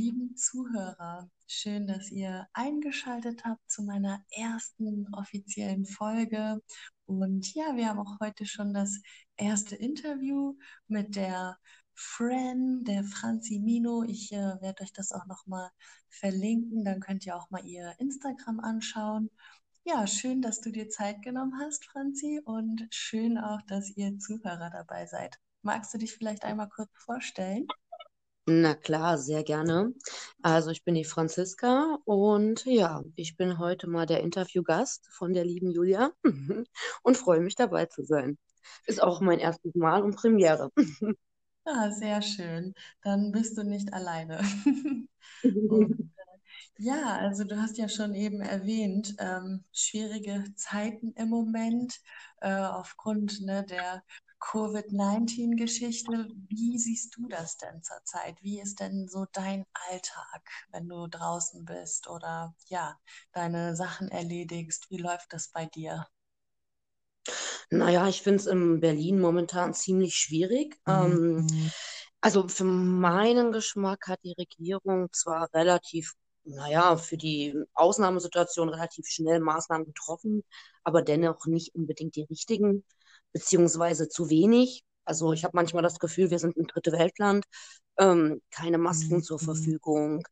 Lieben Zuhörer, schön, dass ihr eingeschaltet habt zu meiner ersten offiziellen Folge. Und ja, wir haben auch heute schon das erste Interview mit der Fran, der Franzi Mino. Ich äh, werde euch das auch nochmal verlinken. Dann könnt ihr auch mal ihr Instagram anschauen. Ja, schön, dass du dir Zeit genommen hast, Franzi, und schön auch, dass ihr Zuhörer dabei seid. Magst du dich vielleicht einmal kurz vorstellen? Na klar, sehr gerne. Also ich bin die Franziska und ja, ich bin heute mal der Interviewgast von der lieben Julia und freue mich dabei zu sein. Ist auch mein erstes Mal und Premiere. Ah, sehr schön. Dann bist du nicht alleine. Und ja, also du hast ja schon eben erwähnt, ähm, schwierige Zeiten im Moment äh, aufgrund ne, der Covid-19-Geschichte. Wie siehst du das denn zurzeit? Wie ist denn so dein Alltag, wenn du draußen bist oder ja, deine Sachen erledigst? Wie läuft das bei dir? Naja, ich finde es in Berlin momentan ziemlich schwierig. Ähm, Mhm. also für meinen Geschmack hat die Regierung zwar relativ, naja, für die Ausnahmesituation relativ schnell Maßnahmen getroffen, aber dennoch nicht unbedingt die richtigen, beziehungsweise zu wenig. Also ich habe manchmal das Gefühl, wir sind ein dritte Weltland, ähm, keine Masken zur Mhm. Verfügung.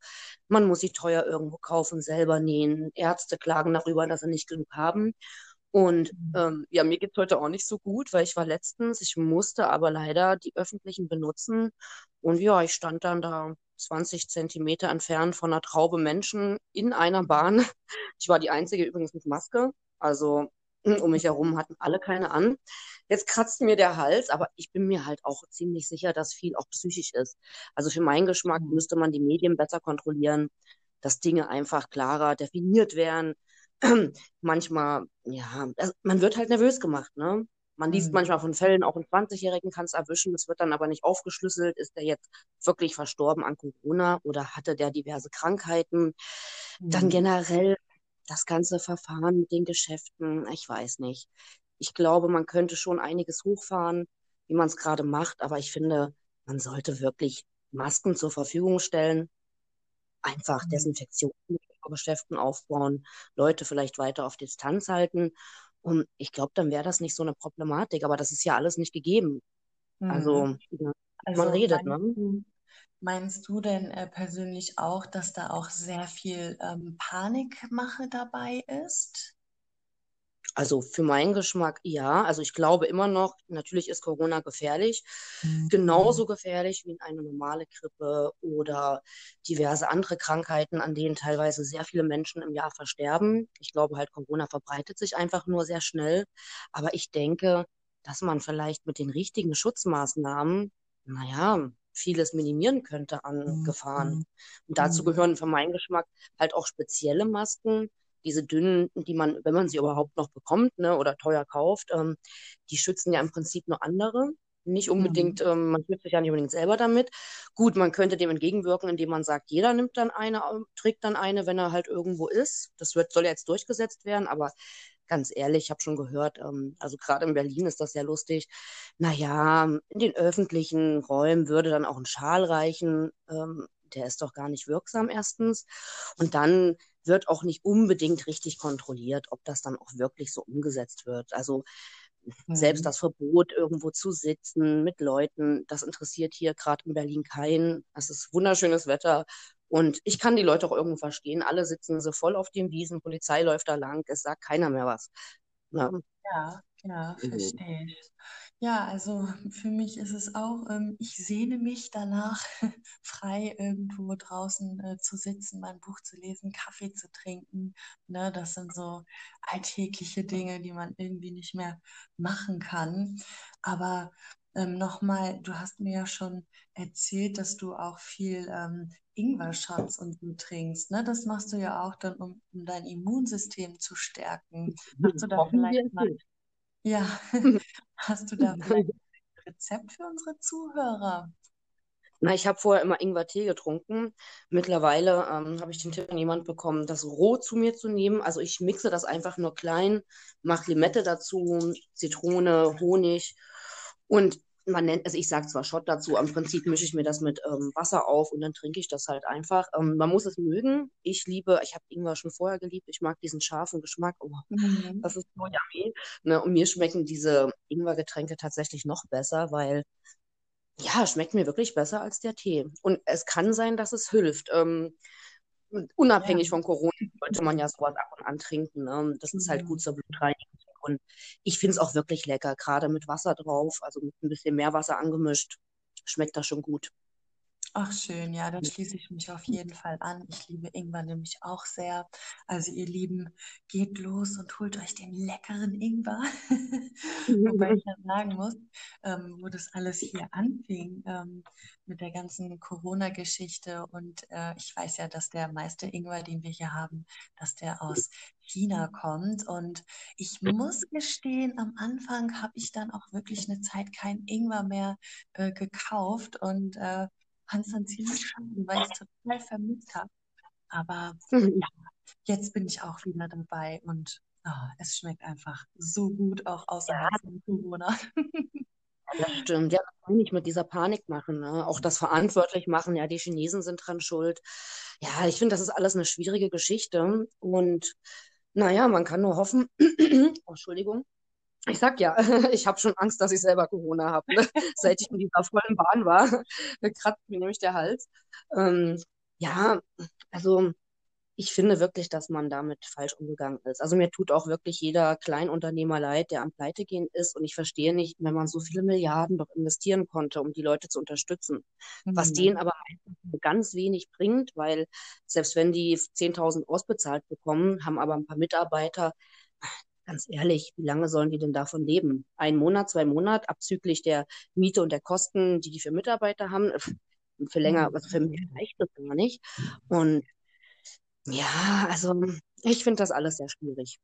Man muss sie teuer irgendwo kaufen, selber nähen. Ärzte klagen darüber, dass sie nicht genug haben. Und ähm, ja, mir geht's heute auch nicht so gut, weil ich war letztens, ich musste aber leider die öffentlichen benutzen. Und ja, ich stand dann da 20 Zentimeter entfernt von einer Traube Menschen in einer Bahn. Ich war die Einzige übrigens mit Maske. Also um mich herum hatten alle keine an. Jetzt kratzt mir der Hals, aber ich bin mir halt auch ziemlich sicher, dass viel auch psychisch ist. Also für meinen Geschmack Mhm. müsste man die Medien besser kontrollieren, dass Dinge einfach klarer definiert werden manchmal, ja, also man wird halt nervös gemacht, ne? Man liest Mhm. manchmal von Fällen, auch einen 20-Jährigen kann es erwischen, es wird dann aber nicht aufgeschlüsselt, ist der jetzt wirklich verstorben an Corona oder hatte der diverse Krankheiten? Dann Mhm. generell das ganze Verfahren mit den Geschäften, ich weiß nicht. Ich glaube, man könnte schon einiges hochfahren, wie man es gerade macht, aber ich finde, man sollte wirklich Masken zur Verfügung stellen, einfach Mhm. Desinfektionsmittel Geschäften aufbauen, Leute vielleicht weiter auf Distanz halten. Und ich glaube, dann wäre das nicht so eine Problematik. Aber das ist ja alles nicht gegeben. Mhm. Also, ja, man Also redet, meinst ne? du, meinst du denn äh, persönlich auch, dass da auch sehr viel ähm, Panikmache dabei ist? Also für meinen Geschmack ja. Also ich glaube immer noch, natürlich ist Corona gefährlich, genauso gefährlich wie eine normale Grippe oder diverse andere Krankheiten, an denen teilweise sehr viele Menschen im Jahr versterben. Ich glaube halt, Corona verbreitet sich einfach nur sehr schnell. Aber ich denke, dass man vielleicht mit den richtigen Schutzmaßnahmen, naja, vieles minimieren könnte an Gefahren. Und dazu Mhm. gehören für meinen Geschmack halt auch spezielle Masken diese dünnen, die man, wenn man sie überhaupt noch bekommt, ne, oder teuer kauft, ähm, die schützen ja im Prinzip nur andere. Nicht unbedingt, Mhm. ähm, man schützt sich ja nicht unbedingt selber damit. Gut, man könnte dem entgegenwirken, indem man sagt, jeder nimmt dann eine, trägt dann eine, wenn er halt irgendwo ist. Das wird, soll ja jetzt durchgesetzt werden, aber ganz ehrlich, ich habe schon gehört, ähm, also gerade in Berlin ist das ja lustig. Naja, in den öffentlichen Räumen würde dann auch ein Schal reichen. Ähm, der ist doch gar nicht wirksam erstens. Und dann wird auch nicht unbedingt richtig kontrolliert, ob das dann auch wirklich so umgesetzt wird. Also selbst Mhm. das Verbot, irgendwo zu sitzen mit Leuten, das interessiert hier gerade in Berlin keinen. Es ist wunderschönes Wetter. Und ich kann die Leute auch irgendwo verstehen. Alle sitzen so voll auf den Wiesen, Polizei läuft da lang, es sagt keiner mehr was. Ja. Ja, ja, Mhm. verstehe ich. Ja, also für mich ist es auch, ähm, ich sehne mich danach, frei irgendwo draußen äh, zu sitzen, mein Buch zu lesen, Kaffee zu trinken. Ne, das sind so alltägliche Dinge, die man irgendwie nicht mehr machen kann. Aber ähm, nochmal, du hast mir ja schon erzählt, dass du auch viel ähm, Ingwer-Shots und so trinkst. Ne? Das machst du ja auch dann, um, um dein Immunsystem zu stärken. Hast du da vielleicht mal. Ja, hast du da vielleicht ein Rezept für unsere Zuhörer? Na, ich habe vorher immer Ingwertee getrunken. Mittlerweile ähm, habe ich den Tipp von jemand bekommen, das roh zu mir zu nehmen. Also ich mixe das einfach nur klein, mache Limette dazu, Zitrone, Honig und man nennt, also ich sage zwar Shot dazu, am Prinzip mische ich mir das mit ähm, Wasser auf und dann trinke ich das halt einfach. Ähm, man muss es mögen. Ich liebe, ich habe Ingwer schon vorher geliebt. Ich mag diesen scharfen Geschmack. Oh, Mhm. das ist so yummy. Ne? Und mir schmecken diese Ingwergetränke tatsächlich noch besser, weil ja, schmeckt mir wirklich besser als der Tee. Und es kann sein, dass es hilft. Ähm, Ja, unabhängig von Corona sollte man ja sowas ab und an trinken. Ne? Das ist halt gut genau. zur Blutreinigung. Und ich finde es auch wirklich lecker, gerade mit Wasser drauf, also mit ein bisschen mehr Wasser angemischt. Schmeckt das schon gut. Ach schön, ja, da schließe ich mich auf jeden Fall an. Ich liebe Ingwer nämlich auch sehr. Also ihr Lieben, geht los und holt euch den leckeren Ingwer. Wobei ich ja sagen muss, ähm, wo das alles hier anfing, ähm, mit der ganzen Corona-Geschichte und äh, ich weiß ja, dass der meiste Ingwer, den wir hier haben, dass der aus China kommt. Und ich muss gestehen, am Anfang habe ich dann auch wirklich eine Zeit kein Ingwer mehr äh, gekauft und äh, fand es dann ziemlich schade, weil ich es total vermisst habe. Aber ja, jetzt bin ich auch wieder dabei und ah, es schmeckt einfach so gut, auch außerhalb von Corona. Das stimmt, ja, das kann ich nicht mit dieser Panik machen, ne? Auch das verantwortlich machen, ja, die Chinesen sind dran schuld. Ja, ich finde, das ist alles eine schwierige Geschichte. Und naja, man kann nur hoffen, oh, Entschuldigung, ich sag ja, ich habe schon Angst, dass ich selber Corona habe. Ne? Seit ich in dieser vollen Bahn war, kratzt mir nämlich der Hals. Ähm, ja, also ich finde wirklich, dass man damit falsch umgegangen ist. Also mir tut auch wirklich jeder Kleinunternehmer leid, der am Pleitegehen ist. Und ich verstehe nicht, wenn man so viele Milliarden doch investieren konnte, um die Leute zu unterstützen, was denen Mhm. aber ganz wenig bringt, weil selbst wenn die 10.000 ausbezahlt bekommen, haben aber ein paar Mitarbeiter, ganz ehrlich, wie lange sollen die denn davon leben? Ein Monat, zwei Monate, abzüglich der Miete und der Kosten, die die für Mitarbeiter haben. Für länger, also für Mhm. mehr reicht das gar nicht. Und ja, also ich finde das alles sehr schwierig.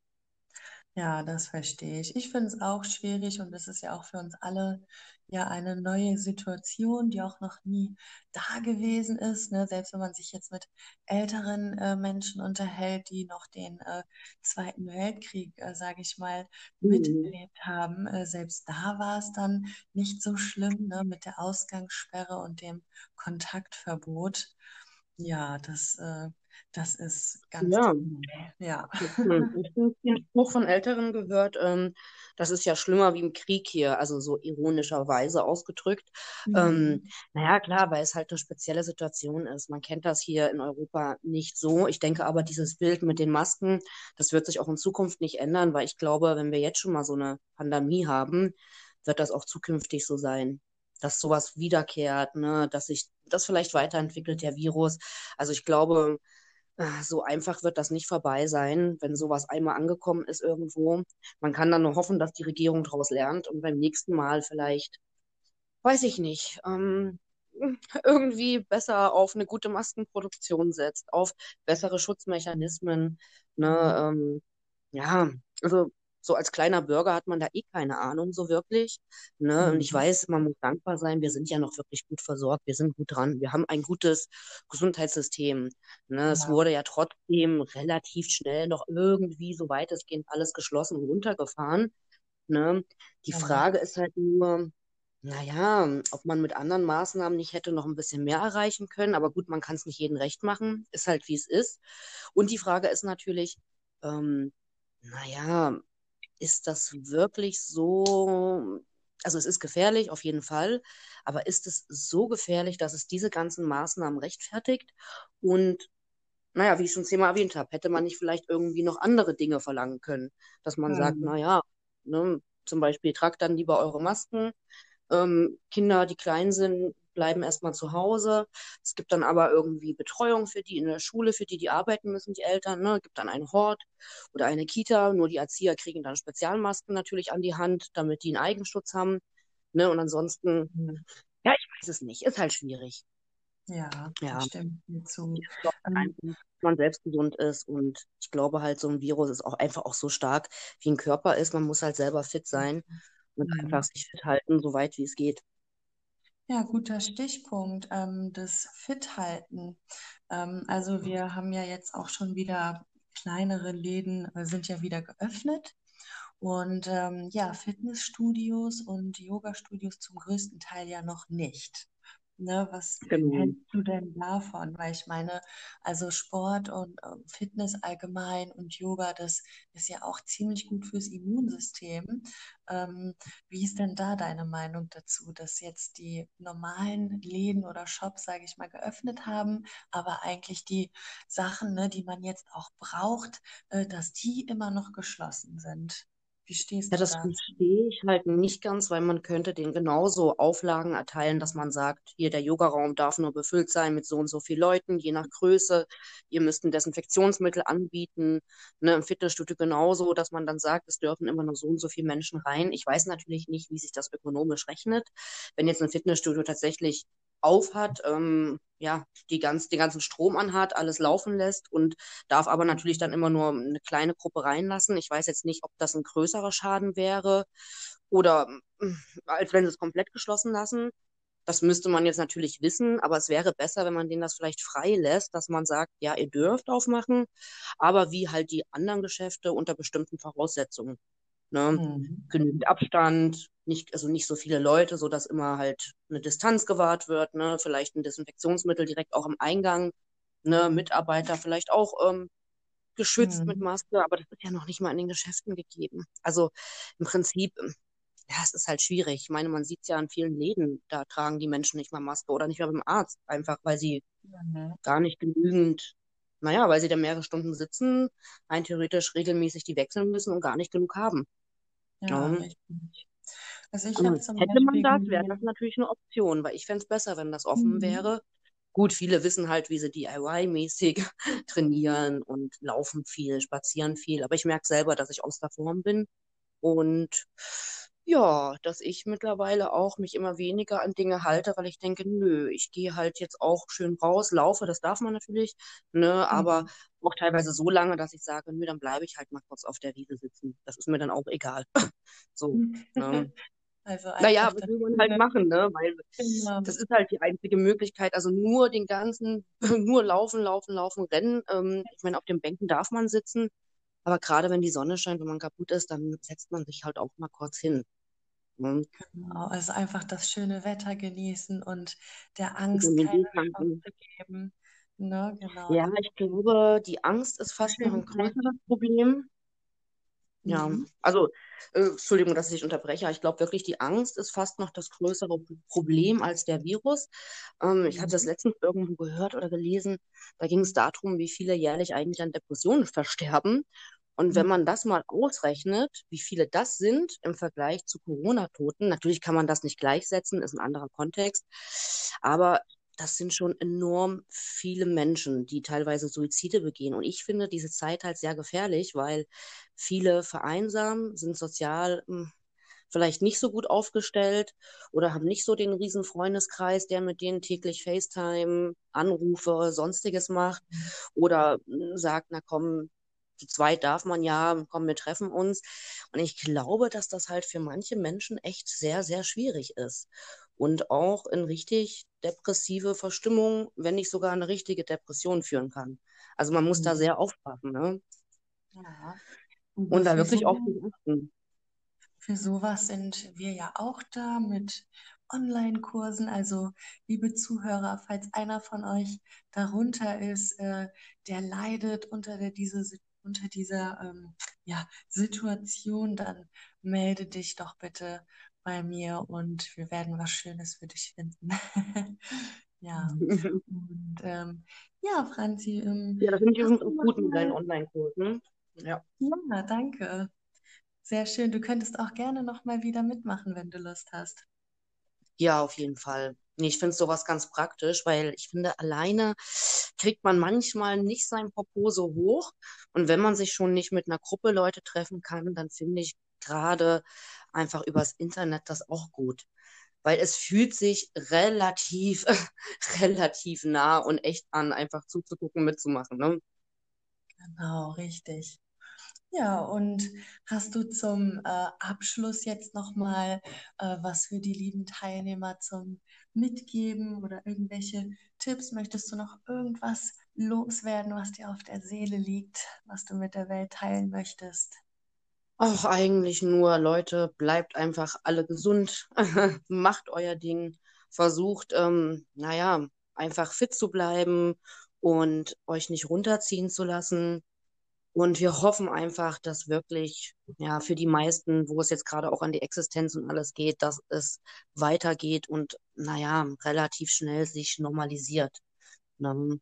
Ja, das verstehe ich. Ich finde es auch schwierig und es ist ja auch für uns alle ja eine neue Situation, die auch noch nie da gewesen ist. Ne? Selbst wenn man sich jetzt mit älteren äh, Menschen unterhält, die noch den äh, Zweiten Weltkrieg, äh, sage ich mal, Mhm. miterlebt haben, äh, selbst da war es dann nicht so schlimm, ne? Mit der Ausgangssperre und dem Kontaktverbot. Ja, das, äh, das ist ganz Ja. Ja. ich habe den Spruch von Älteren gehört, ähm, das ist ja schlimmer wie im Krieg hier, also so ironischerweise ausgedrückt. Ähm, Mhm. naja, klar, weil es halt eine spezielle Situation ist. Man kennt das hier in Europa nicht so. Ich denke aber, dieses Bild mit den Masken, das wird sich auch in Zukunft nicht ändern, weil ich glaube, wenn wir jetzt schon mal so eine Pandemie haben, wird das auch zukünftig so sein. Dass sowas wiederkehrt, ne, dass sich das vielleicht weiterentwickelt, der Virus. Also ich glaube, So einfach wird das nicht vorbei sein, wenn sowas einmal angekommen ist irgendwo. Man kann dann nur hoffen, dass die Regierung daraus lernt und beim nächsten Mal vielleicht, weiß ich nicht, ähm, irgendwie besser auf eine gute Maskenproduktion setzt, auf bessere Schutzmechanismen. Ne, Mhm. ähm, ja, also so als kleiner Bürger hat man da eh keine Ahnung so wirklich. Ne? Und ich Mhm. weiß, man muss dankbar sein, wir sind ja noch wirklich gut versorgt, wir sind gut dran, wir haben ein gutes Gesundheitssystem. Ne? Es Ja, wurde ja trotzdem relativ schnell noch irgendwie, so weitestgehend alles geschlossen und runtergefahren. Ne? Die genau. Frage ist halt nur, naja, ob man mit anderen Maßnahmen nicht hätte noch ein bisschen mehr erreichen können. Aber gut, man kann es nicht jedem recht machen. Ist halt, wie es ist. Und die Frage ist natürlich, ähm, naja, ist das wirklich so? Also es ist gefährlich, auf jeden Fall. Aber ist es so gefährlich, dass es diese ganzen Maßnahmen rechtfertigt? Und naja, wie ich schon zehnmal erwähnt habe, hätte man nicht vielleicht irgendwie noch andere Dinge verlangen können, dass man sagt, Mhm. naja, ne, zum Beispiel tragt dann lieber eure Masken, ähm, Kinder, die klein sind, bleiben erstmal zu Hause. Es gibt dann aber irgendwie Betreuung für die in der Schule, für die, die arbeiten müssen, die Eltern. Ne? Es gibt dann einen Hort oder eine Kita. Nur die Erzieher kriegen dann Spezialmasken natürlich an die Hand, damit die einen Eigenschutz haben. Ne? Und ansonsten, Mhm. ja, ich weiß es nicht. Ist halt schwierig. Ja, Ja. dir zu. Ähm, einfach, man selbst gesund ist und ich glaube halt, so ein Virus ist auch einfach auch so stark, wie ein Körper ist. Man muss halt selber fit sein und einfach mhm. sich fit halten, so weit wie es geht. Ja, guter Stichpunkt, ähm, das Fit-Halten. Ähm, also wir haben ja jetzt auch schon wieder kleinere Läden, äh, sind ja wieder geöffnet. Und ähm, ja, Fitnessstudios und Yoga-Studios zum größten Teil ja noch nicht. Ne, was Genau. hältst du denn davon? Weil ich meine, also Sport und ähm, Fitness allgemein und Yoga, das ist ja auch ziemlich gut fürs Immunsystem. Ähm, wie ist denn da deine Meinung dazu, dass jetzt die normalen Läden oder Shops, sage ich mal, geöffnet haben, aber eigentlich die Sachen, ne, die man jetzt auch braucht, äh, dass die immer noch geschlossen sind? Wie stehst Ja, du das dazu? verstehe ich halt nicht ganz, weil man könnte denen genauso Auflagen erteilen, dass man sagt, hier der Yogaraum darf nur befüllt sein mit so und so viel Leuten, je nach Größe. Ihr müsst ein Desinfektionsmittel anbieten. Ne, im Fitnessstudio genauso, dass man dann sagt, es dürfen immer nur so und so viele Menschen rein. Ich weiß natürlich nicht, wie sich das ökonomisch rechnet. Wenn jetzt ein Fitnessstudio tatsächlich aufhat, ähm, ja, die ganz, den ganzen Strom anhat, alles laufen lässt und darf aber natürlich dann immer nur eine kleine Gruppe reinlassen. Ich weiß jetzt nicht, ob das ein größerer Schaden wäre oder mm, als wenn sie es komplett geschlossen lassen. Das müsste man jetzt natürlich wissen, aber es wäre besser, wenn man denen das vielleicht frei lässt, dass man sagt, ja, ihr dürft aufmachen, aber wie halt die anderen Geschäfte unter bestimmten Voraussetzungen. Ne? Mhm. Genügend Abstand, nicht, also nicht so viele Leute, sodass immer halt eine Distanz gewahrt wird, ne? Vielleicht ein Desinfektionsmittel direkt auch am Eingang, ne? Mitarbeiter vielleicht auch ähm, geschützt mit Mhm. Maske, aber das ist ja noch nicht mal in den Geschäften gegeben. Also im Prinzip, ähm, ja, es ist halt schwierig. Ich meine, man sieht es ja an vielen Läden, da tragen die Menschen nicht mal Maske oder nicht mal beim Arzt, einfach weil sie Mhm. gar nicht genügend, naja, weil sie da mehrere Stunden sitzen, rein theoretisch regelmäßig die wechseln müssen und gar nicht genug haben. Ja, richtig. Also ich habe Also zum hätte man das, wäre das natürlich eine Option, weil ich fände es besser, wenn das offen mhm. wäre. Gut, viele wissen halt, wie sie DIY-mäßig trainieren und laufen viel, spazieren viel, aber ich merke selber, dass ich aus der Form bin und ja, dass ich mittlerweile auch mich immer weniger an Dinge halte, weil ich denke, nö, ich gehe halt jetzt auch schön raus, laufe, das darf man natürlich, ne, aber Mhm. auch teilweise so lange, dass ich sage, nö, dann bleibe ich halt mal kurz auf der Wiese sitzen. Das ist mir dann auch egal. So, ne. Also Naja, was das will man halt machen, ne? Weil genau. das ist halt die einzige Möglichkeit. Also nur den ganzen, nur laufen, laufen, laufen, rennen. Ähm, ich meine, auf den Bänken darf man sitzen, aber gerade wenn die Sonne scheint, wenn man kaputt ist, dann setzt man sich halt auch mal kurz hin. Ne? Genau. Also einfach das schöne Wetter genießen und der Angst Vitamin keine. Chance geben. Ne, genau. Ja, ich glaube, die Angst ist fast noch ein gesagt. größeres Problem. Ja, Mhm. also, äh, Entschuldigung, dass ich dich unterbreche, ich glaube wirklich, die Angst ist fast noch das größere Problem als der Virus. Ähm, ich hatte das Mhm. letztens irgendwo gehört oder gelesen, da ging es darum, wie viele jährlich eigentlich an Depressionen versterben. Und wenn man das mal ausrechnet, wie viele das sind im Vergleich zu Corona-Toten, natürlich kann man das nicht gleichsetzen, ist ein anderer Kontext, aber das sind schon enorm viele Menschen, die teilweise Suizide begehen. Und ich finde diese Zeit halt sehr gefährlich, weil viele vereinsamen, sind sozial hm, vielleicht nicht so gut aufgestellt oder haben nicht so den riesen Freundeskreis, der mit denen täglich FaceTime, Anrufe, sonstiges macht oder hm, sagt, na komm, zu zweit darf man ja, komm, wir treffen uns. Und ich glaube, dass das halt für manche Menschen echt sehr, sehr schwierig ist. Und auch in richtig depressive Verstimmung, wenn nicht sogar eine richtige Depression führen kann. Also man muss da Mhm. sehr aufpassen, ne? Ja. Und Und da wirklich so auf achten. Für sowas sind wir ja auch da mit Online-Kursen. Also, liebe Zuhörer, falls einer von euch darunter ist, äh, der leidet unter der, diese, unter dieser ähm, ja, Situation, dann melde dich doch bitte bei mir und wir werden was Schönes für dich finden. Ja, und ähm, ja, Franzi, ähm, Ja, das finde ich übrigens gut mit deinen Online-Kursen. Ja. ja, danke. Sehr schön. Du könntest auch gerne noch mal wieder mitmachen, wenn du Lust hast. Ja, auf jeden Fall. Nee, ich finde sowas ganz praktisch, weil ich finde, alleine kriegt man manchmal nicht sein Popo so hoch. Und wenn man sich schon nicht mit einer Gruppe Leute treffen kann, dann finde ich gerade einfach übers Internet das auch gut. Weil es fühlt sich relativ, relativ nah und echt an, einfach zuzugucken, mitzumachen, ne? Genau, richtig. Ja, und hast du zum äh, Abschluss jetzt nochmal äh, was für die lieben Teilnehmer zum Mitgeben oder irgendwelche Tipps? Möchtest du noch irgendwas loswerden, was dir auf der Seele liegt, was du mit der Welt teilen möchtest? Ach, eigentlich nur, Leute, bleibt einfach alle gesund, macht euer Ding, versucht, ähm, naja, einfach fit zu bleiben und euch nicht runterziehen zu lassen. Und wir hoffen einfach, dass wirklich, ja, für die meisten, wo es jetzt gerade auch an die Existenz und alles geht, dass es weitergeht und, naja, relativ schnell sich normalisiert. Ne?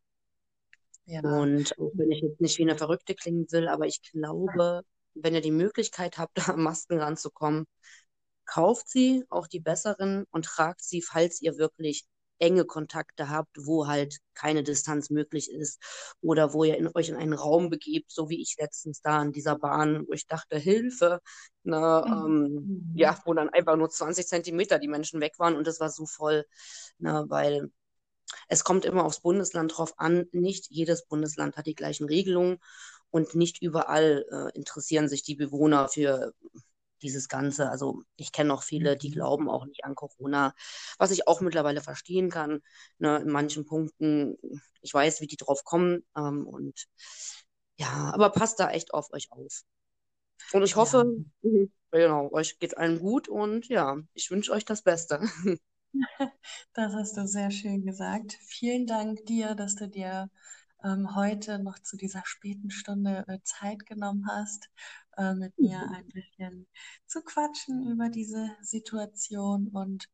Ja, Und auch wenn ich jetzt nicht wie eine Verrückte klingen will, aber ich glaube, wenn ihr die Möglichkeit habt, da an Masken ranzukommen, kauft sie, auch die besseren, und tragt sie, falls ihr wirklich enge Kontakte habt, wo halt keine Distanz möglich ist oder wo ihr in, euch in einen Raum begebt, so wie ich letztens da in dieser Bahn, wo ich dachte, Hilfe, ne, ähm, Mhm. ja, wo dann einfach nur 20 Zentimeter die Menschen weg waren und es war so voll, ne, weil es kommt immer aufs Bundesland drauf an. Nicht jedes Bundesland hat die gleichen Regelungen und nicht überall äh, interessieren sich die Bewohner für dieses Ganze. Also ich kenne auch viele, die Mhm. glauben auch nicht an Corona, was ich auch mittlerweile verstehen kann. Ne, in manchen Punkten, ich weiß, wie die drauf kommen. Ähm, und ja, aber passt da echt auf euch auf. Und ich Ja, hoffe, mhm, genau, euch geht allen gut und ja, ich wünsche euch das Beste. das hast du sehr schön gesagt. Vielen Dank dir, dass du dir ähm, heute noch zu dieser späten Stunde äh, Zeit genommen hast, äh, mit mir ein bisschen zu quatschen über diese Situation. Und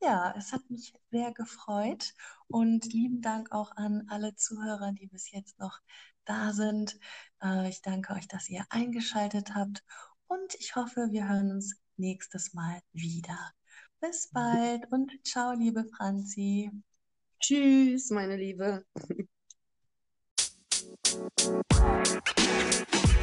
ja, es hat mich sehr gefreut. Und lieben Dank auch an alle Zuhörer, die bis jetzt noch da sind. Äh, ich danke euch, dass ihr eingeschaltet habt. Und ich hoffe, wir hören uns nächstes Mal wieder. Bis bald und ciao, liebe Franzi. Tschüss, meine Liebe.